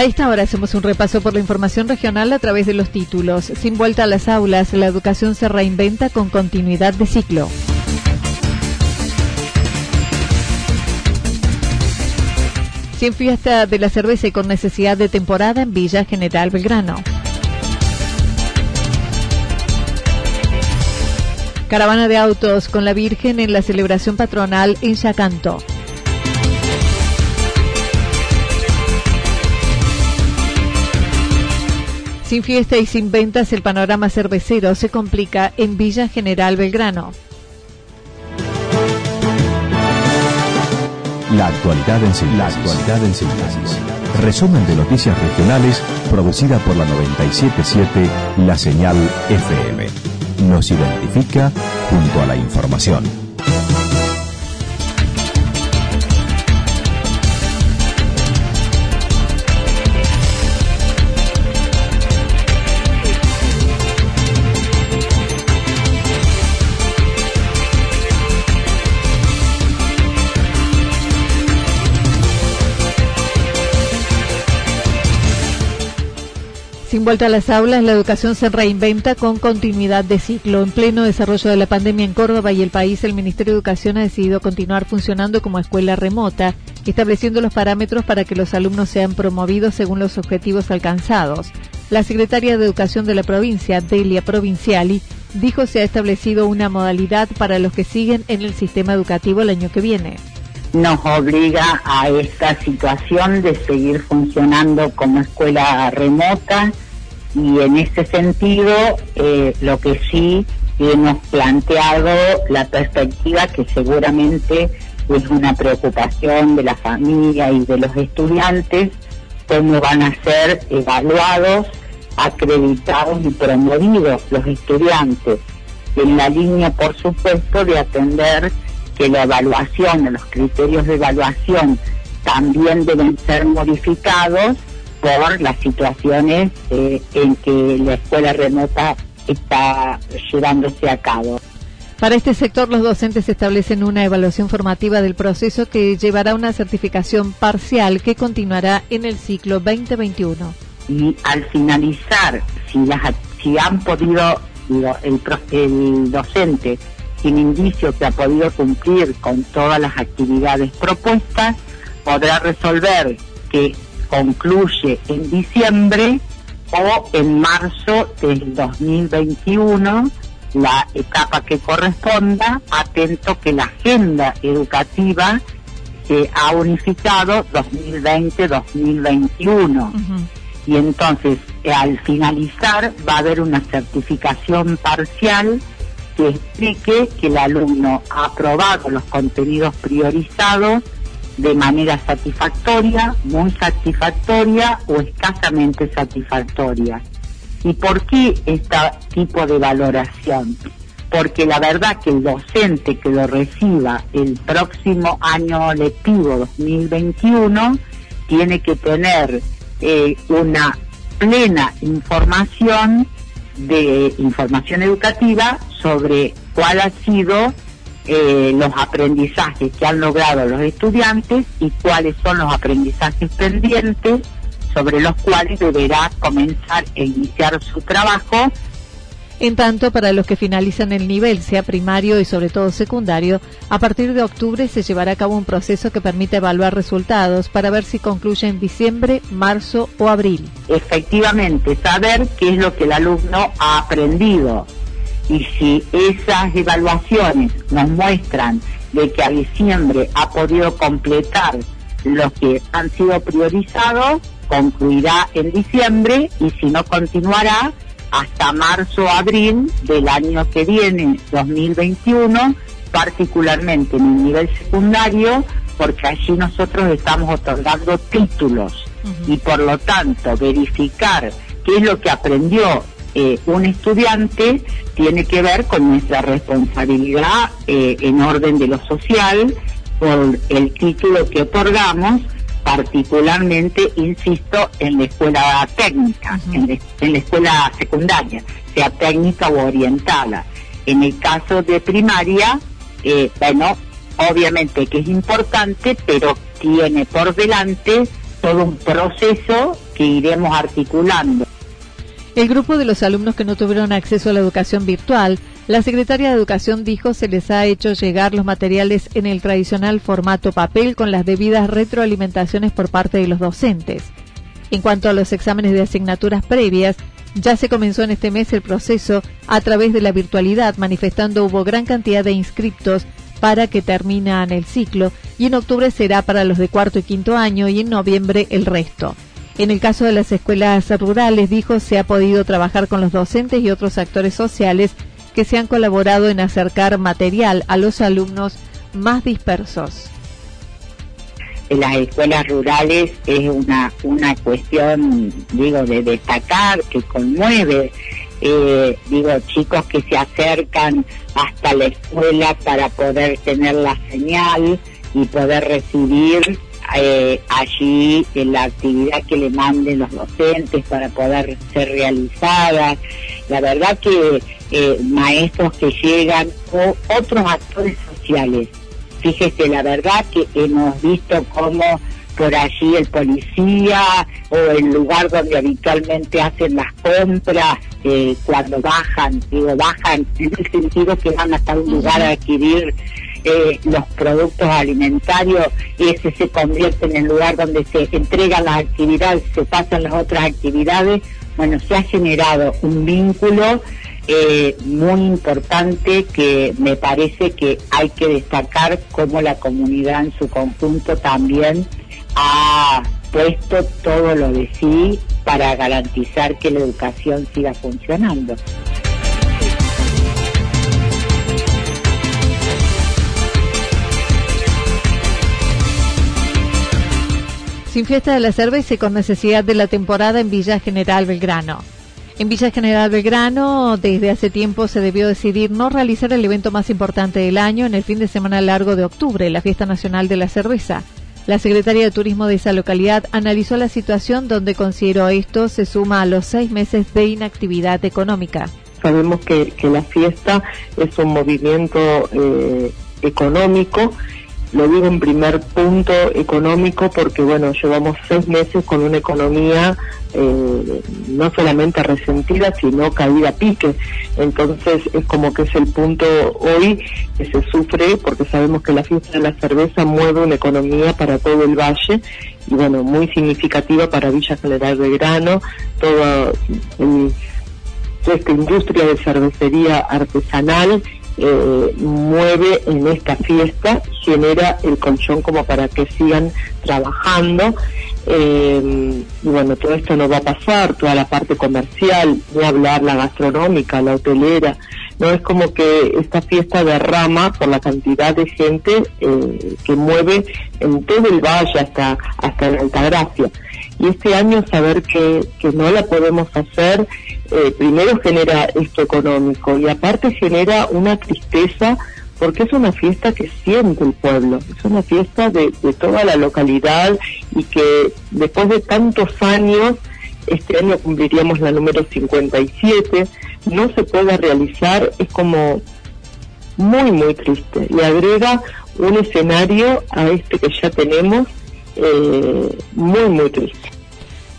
A esta hora hacemos un repaso por la información regional a través de los títulos. Sin vuelta a las aulas, la educación se reinventa con continuidad de ciclo. Sin fiesta de la cerveza y con necesidad de temporada en Villa General Belgrano. Caravana de autos con la Virgen en la celebración patronal en Yacanto. Sin fiesta y sin ventas, el panorama cervecero se complica en Villa General Belgrano. La actualidad en síntesis. Resumen de noticias regionales producida por la 977 La Señal FM. Nos identifica junto a la información. Sin vuelta a las aulas, la educación se reinventa con continuidad de ciclo. En pleno desarrollo de la pandemia en Córdoba y el país, el Ministerio de Educación ha decidido continuar funcionando como escuela remota, estableciendo los parámetros para que los alumnos sean promovidos según los objetivos alcanzados. La secretaria de Educación de la provincia, Delia Provinciali, dijo se ha establecido una modalidad para los que siguen en el sistema educativo el año que viene nos obliga a esta situación de seguir funcionando como escuela remota y en ese sentido eh, lo que sí hemos planteado la perspectiva que seguramente es una preocupación de la familia y de los estudiantes, cómo van a ser evaluados, acreditados y promovidos los estudiantes, en la línea, por supuesto, de atender que la evaluación, los criterios de evaluación también deben ser modificados por las situaciones eh, en que la escuela remota está llevándose a cabo. Para este sector, los docentes establecen una evaluación formativa del proceso que llevará una certificación parcial que continuará en el ciclo 2021. Y al finalizar, si, las, si han podido el, el docente sin indicio que ha podido cumplir con todas las actividades propuestas, podrá resolver que concluye en diciembre o en marzo del 2021 la etapa que corresponda, atento que la agenda educativa se ha unificado 2020-2021. Y entonces, al finalizar, va a haber una certificación parcial que explique que el alumno ha aprobado los contenidos priorizados de manera satisfactoria, muy satisfactoria o escasamente satisfactoria. ¿Y por qué este tipo de valoración? Porque la verdad que el docente que lo reciba el próximo año lectivo 2021 tiene que tener eh, una plena información de información educativa sobre cuál ha sido eh, los aprendizajes que han logrado los estudiantes y cuáles son los aprendizajes pendientes sobre los cuales deberá comenzar e iniciar su trabajo en tanto, para los que finalizan el nivel, sea primario y sobre todo secundario, a partir de octubre se llevará a cabo un proceso que permite evaluar resultados para ver si concluye en diciembre, marzo o abril. Efectivamente, saber qué es lo que el alumno ha aprendido y si esas evaluaciones nos muestran de que a diciembre ha podido completar los que han sido priorizados, concluirá en diciembre y si no continuará hasta marzo abril del año que viene, 2021, particularmente en el nivel secundario, porque allí nosotros estamos otorgando títulos. Y por lo tanto verificar qué es lo que aprendió eh, un estudiante tiene que ver con nuestra responsabilidad eh, en orden de lo social por el título que otorgamos particularmente, insisto, en la escuela técnica, en, la, escuela secundaria, sea técnica o orientada. En el caso de primaria, eh, bueno, obviamente que es importante, pero tiene por delante todo un proceso que iremos articulando. El grupo de los alumnos que no tuvieron acceso a la educación virtual la secretaria de Educación dijo se les ha hecho llegar los materiales en el tradicional formato papel con las debidas retroalimentaciones por parte de los docentes. En cuanto a los exámenes de asignaturas previas, ya se comenzó en este mes el proceso a través de la virtualidad, manifestando hubo gran cantidad de inscriptos para que terminan el ciclo y en octubre será para los de cuarto y quinto año y en noviembre el resto. En el caso de las escuelas rurales, dijo, se ha podido trabajar con los docentes y otros actores sociales que se han colaborado en acercar material a los alumnos más dispersos. En las escuelas rurales es una, una cuestión, digo, de destacar, que conmueve. Eh, digo, chicos que se acercan hasta la escuela para poder tener la señal y poder recibir eh, allí la actividad que le manden los docentes para poder ser realizada. La verdad que eh, maestros que llegan o otros actores sociales. Fíjese, la verdad que hemos visto cómo por allí el policía o el lugar donde habitualmente hacen las compras, eh, cuando bajan, digo, bajan en el sentido que van hasta un lugar a adquirir eh, los productos alimentarios, ese se convierte en el lugar donde se entregan las actividades, se pasan las otras actividades. Bueno, se ha generado un vínculo eh, muy importante que me parece que hay que destacar cómo la comunidad en su conjunto también ha puesto todo lo de sí para garantizar que la educación siga funcionando. Sin fiesta de la cerveza y con necesidad de la temporada en Villa General Belgrano. En Villa General Belgrano, desde hace tiempo se debió decidir no realizar el evento más importante del año en el fin de semana largo de octubre, la Fiesta Nacional de la Cerveza. La Secretaría de Turismo de esa localidad analizó la situación donde consideró esto se suma a los seis meses de inactividad económica. Sabemos que, la fiesta es un movimiento eh, económico lo digo en primer punto económico porque, bueno, llevamos seis meses con una economía eh, no solamente resentida, sino caída a pique. Entonces es como que es el punto hoy que se sufre porque sabemos que la fiesta de la cerveza mueve una economía para todo el valle y, bueno, muy significativa para Villa General Grano, toda, toda esta industria de cervecería artesanal eh, mueve en esta fiesta, genera el colchón como para que sigan trabajando. Eh, y bueno, todo esto no va a pasar, toda la parte comercial, a hablar la gastronómica, la hotelera, no es como que esta fiesta derrama por la cantidad de gente eh, que mueve en todo el valle hasta, hasta en Altagracia. Y este año saber que, que no la podemos hacer eh, primero genera esto económico y aparte genera una tristeza porque es una fiesta que siente el pueblo, es una fiesta de, toda la localidad y que después de tantos años, este año cumpliríamos la número 57, no se pueda realizar, es como muy, muy triste. Le agrega un escenario a este que ya tenemos eh, muy, muy triste.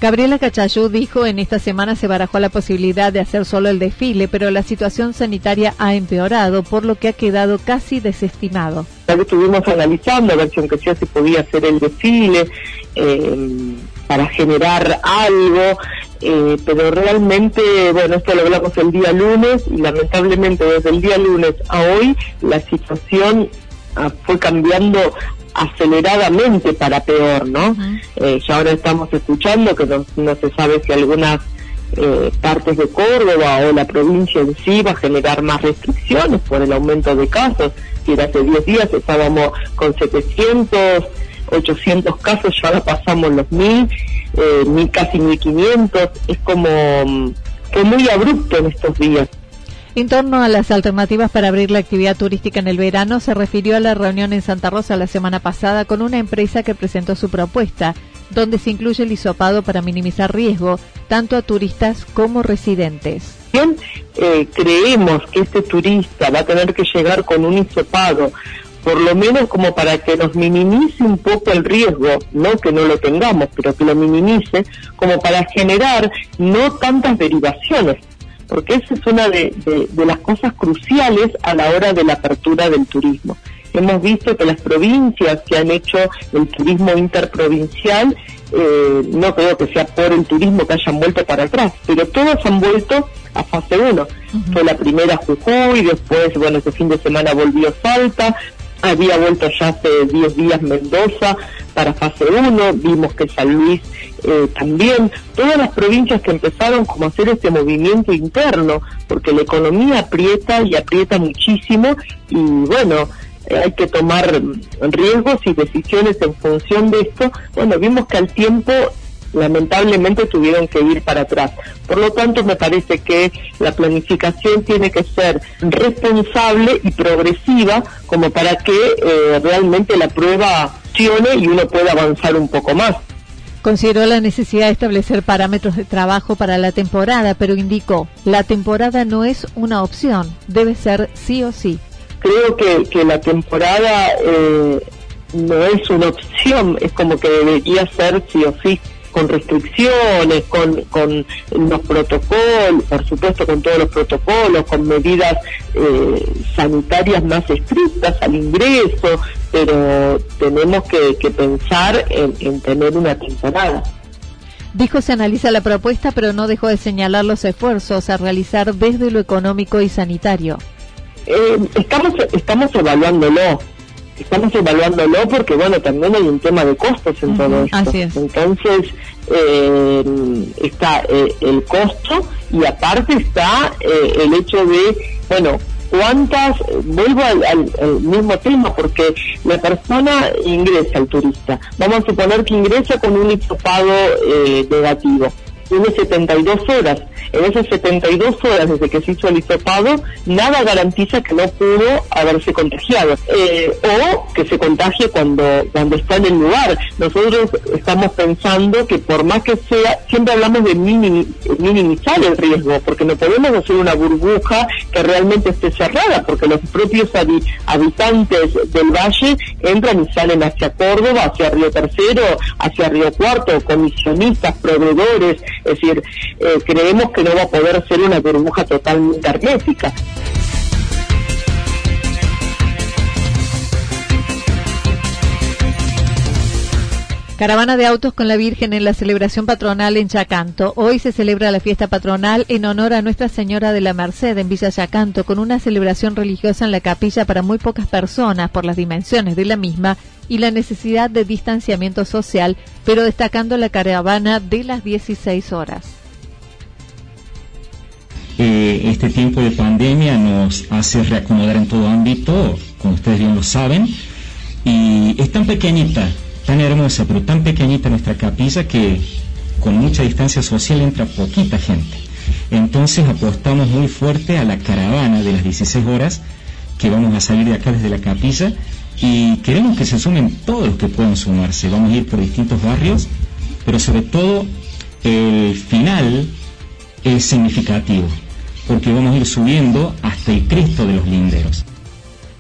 Gabriela Cachayú dijo en esta semana se barajó la posibilidad de hacer solo el desfile, pero la situación sanitaria ha empeorado, por lo que ha quedado casi desestimado. Estuvimos analizando a ver si aunque se podía hacer el desfile eh, para generar algo, eh, pero realmente, bueno, esto lo hablamos el día lunes y lamentablemente desde el día lunes a hoy la situación ah, fue cambiando aceleradamente para peor, ¿no? Eh, ya ahora estamos escuchando que no, se sabe si algunas eh, partes de Córdoba o la provincia en sí va a generar más restricciones por el aumento de casos. Si hace 10 días estábamos con 700, 800 casos, ya ahora pasamos los 1000, eh, casi 1500. Es como, mm, fue muy abrupto en estos días. En torno a las alternativas para abrir la actividad turística en el verano, se refirió a la reunión en Santa Rosa la semana pasada con una empresa que presentó su propuesta, donde se incluye el hisopado para minimizar riesgo, tanto a turistas como residentes. Bien, eh, creemos que este turista va a tener que llegar con un hisopado por lo menos como para que nos minimice un poco el riesgo, no que no lo tengamos, pero que lo minimice, como para generar no tantas derivaciones porque esa es una de, las cosas cruciales a la hora de la apertura del turismo. Hemos visto que las provincias que han hecho el turismo interprovincial, eh, no creo que sea por el turismo que hayan vuelto para atrás, pero todas han vuelto a fase 1. Fue la primera Jujuy, después, bueno, este fin de semana volvió Salta, había vuelto ya hace 10 días Mendoza para fase 1, vimos que San Luis eh, también, todas las provincias que empezaron como a hacer este movimiento interno, porque la economía aprieta y aprieta muchísimo y bueno, eh, hay que tomar riesgos y decisiones en función de esto. Bueno, vimos que al tiempo lamentablemente tuvieron que ir para atrás. Por lo tanto, me parece que la planificación tiene que ser responsable y progresiva como para que eh, realmente la prueba accione y uno pueda avanzar un poco más. Consideró la necesidad de establecer parámetros de trabajo para la temporada, pero indicó, la temporada no es una opción, debe ser sí o sí. Creo que, que la temporada eh, no es una opción, es como que debería ser sí o sí con restricciones, con, con los protocolos, por supuesto con todos los protocolos, con medidas eh, sanitarias más estrictas al ingreso, pero tenemos que, pensar en, tener una temporada. Dijo se analiza la propuesta, pero no dejó de señalar los esfuerzos a realizar desde lo económico y sanitario. Eh, estamos, estamos evaluándolo estamos evaluándolo porque, bueno, también hay un tema de costos en todo esto. Entonces, eh, está eh, el costo y aparte está eh, el hecho de, bueno, cuántas, vuelvo al, mismo tema, porque la persona ingresa, al turista, vamos a suponer que ingresa con un hisopado negativo tiene 72 horas. En esas 72 horas desde que se hizo el hisopado, nada garantiza que no pudo haberse contagiado eh, o que se contagie cuando, cuando está en el lugar. Nosotros estamos pensando que por más que sea, siempre hablamos de minimizar el riesgo, porque no podemos hacer una burbuja que realmente esté cerrada, porque los propios habitantes del valle entran y salen hacia Córdoba, hacia Río Tercero, hacia Río Cuarto, comisionistas, proveedores, es decir, eh, creemos que no va a poder ser una burbuja totalmente hermética. Caravana de autos con la Virgen en la celebración patronal en Chacanto. Hoy se celebra la fiesta patronal en honor a Nuestra Señora de la Merced en Villa Chacanto, con una celebración religiosa en la capilla para muy pocas personas por las dimensiones de la misma y la necesidad de distanciamiento social, pero destacando la caravana de las 16 horas. Eh, este tiempo de pandemia nos hace reacomodar en todo ámbito, como ustedes bien lo saben, y es tan pequeñita tan hermosa, pero tan pequeñita nuestra capilla que con mucha distancia social entra poquita gente. Entonces apostamos muy fuerte a la caravana de las 16 horas que vamos a salir de acá desde la capilla y queremos que se sumen todos los que puedan sumarse. Vamos a ir por distintos barrios, pero sobre todo el final es significativo, porque vamos a ir subiendo hasta el Cristo de los linderos.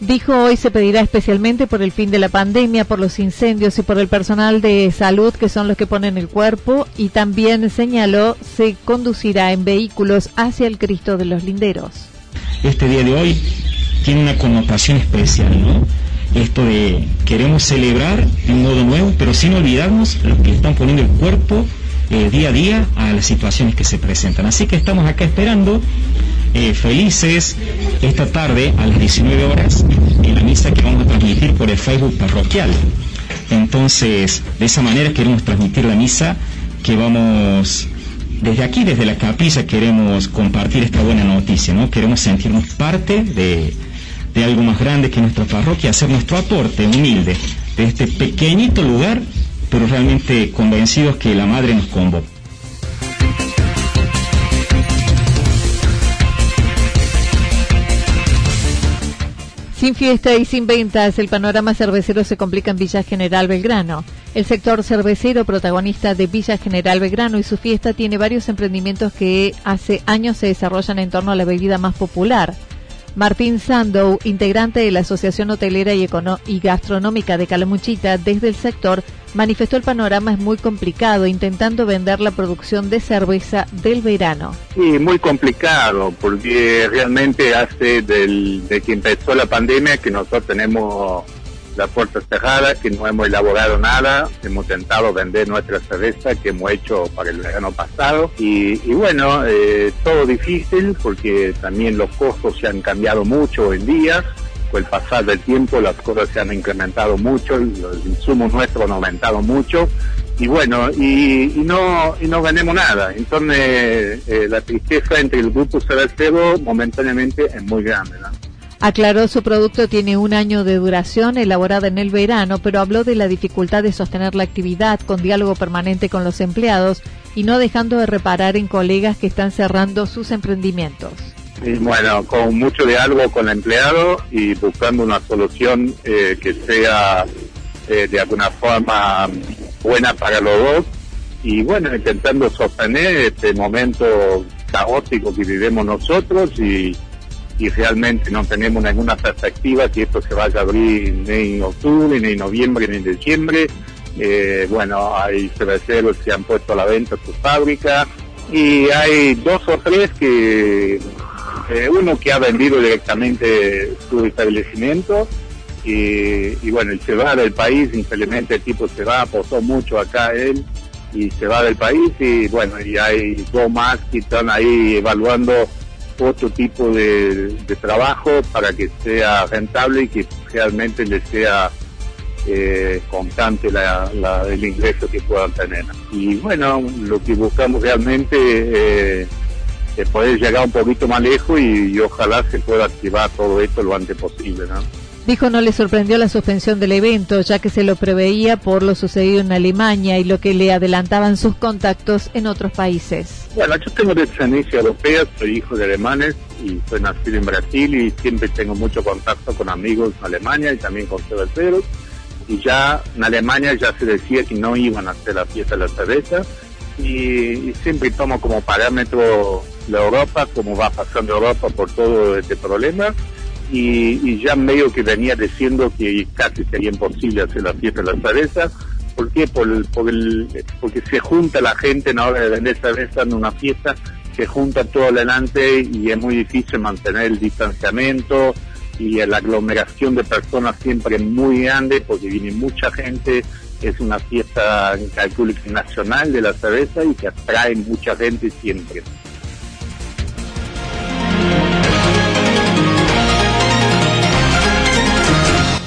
Dijo hoy se pedirá especialmente por el fin de la pandemia, por los incendios y por el personal de salud que son los que ponen el cuerpo y también señaló se conducirá en vehículos hacia el Cristo de los Linderos. Este día de hoy tiene una connotación especial, ¿no? Esto de queremos celebrar de un modo nuevo, pero sin olvidarnos los que están poniendo el cuerpo eh, día a día a las situaciones que se presentan. Así que estamos acá esperando eh, felices esta tarde a las 19 horas en la misa que vamos a transmitir por el Facebook parroquial. Entonces, de esa manera queremos transmitir la misa que vamos desde aquí, desde la capilla, queremos compartir esta buena noticia, ¿no? Queremos sentirnos parte de, de algo más grande que nuestra parroquia, hacer nuestro aporte humilde de este pequeñito lugar, pero realmente convencidos que la Madre nos convoca. Sin fiesta y sin ventas, el panorama cervecero se complica en Villa General Belgrano. El sector cervecero, protagonista de Villa General Belgrano y su fiesta, tiene varios emprendimientos que hace años se desarrollan en torno a la bebida más popular. Martín Sandow, integrante de la Asociación Hotelera y, y, Gastronómica de Calamuchita, desde el sector, manifestó el panorama es muy complicado, intentando vender la producción de cerveza del verano. Sí, muy complicado, porque realmente hace del, de que empezó la pandemia que nosotros tenemos la puerta cerrada, que no hemos elaborado nada, hemos intentado vender nuestra cerveza que hemos hecho para el verano pasado y, bueno, eh, todo difícil porque también los costos se han cambiado mucho en día, con el pasar del tiempo las cosas se han incrementado mucho, los insumos nuestros han aumentado mucho y bueno, y, no y no ganemos nada. Entonces eh, la tristeza entre el grupo cervecero momentáneamente es muy grande. Aclaró su producto tiene un año de duración, elaborada en el verano, pero habló de la dificultad de sostener la actividad con diálogo permanente con los empleados y no dejando de reparar en colegas que están cerrando sus emprendimientos. Bueno, con mucho diálogo con el empleado y buscando una solución eh, que sea eh, de alguna forma buena para los dos y bueno, intentando sostener este momento caótico que vivimos nosotros y y realmente no tenemos ninguna perspectiva que esto se vaya a abrir ni en octubre, ni en noviembre, ni en diciembre. Eh, bueno, hay cerveceros que han puesto a la venta sus fábricas y hay dos o tres que, eh, uno que ha vendido directamente su establecimiento y, y, bueno, se va del país, simplemente el tipo se va, apostó mucho acá él y se va del país y bueno, y hay dos más que están ahí evaluando otro tipo de, trabajo para que sea rentable y que realmente le sea eh, constante el ingreso que puedan tener. Y bueno, lo que buscamos realmente eh, es poder llegar un poquito más lejos y, y, ojalá se pueda activar todo esto lo antes posible. ¿no? Dijo no le sorprendió la suspensión del evento, ya que se lo preveía por lo sucedido en Alemania y lo que le adelantaban sus contactos en otros países. Bueno, yo tengo descendencia europea, soy hijo de alemanes y soy nacido en Brasil y siempre tengo mucho contacto con amigos en Alemania y también con cerveceros. Y ya en Alemania ya se decía que no iban a hacer la fiesta de la cerveza y, y siempre tomo como parámetro la Europa, como va pasando Europa por todo este problema y, ya medio que venía diciendo que casi sería imposible hacer la fiesta de la cerveza. ¿Por qué? Por porque se junta la gente en la hora de vender cerveza en una fiesta, se junta todo adelante y es muy difícil mantener el distanciamiento y la aglomeración de personas siempre es muy grande porque viene mucha gente. Es una fiesta, calculo nacional de la cerveza y que atrae mucha gente siempre.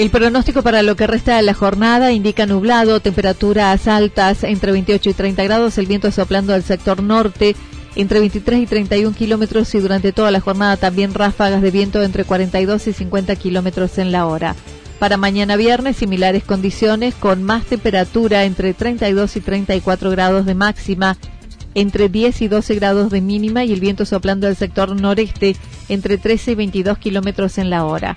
El pronóstico para lo que resta de la jornada indica nublado, temperaturas altas entre 28 y 30 grados, el viento soplando del sector norte entre 23 y 31 kilómetros y durante toda la jornada también ráfagas de viento entre 42 y 50 kilómetros en la hora. Para mañana viernes, similares condiciones con más temperatura entre 32 y 34 grados de máxima, entre 10 y 12 grados de mínima y el viento soplando del sector noreste entre 13 y 22 kilómetros en la hora.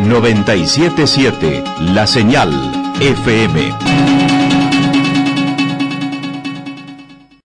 977 La Señal FM.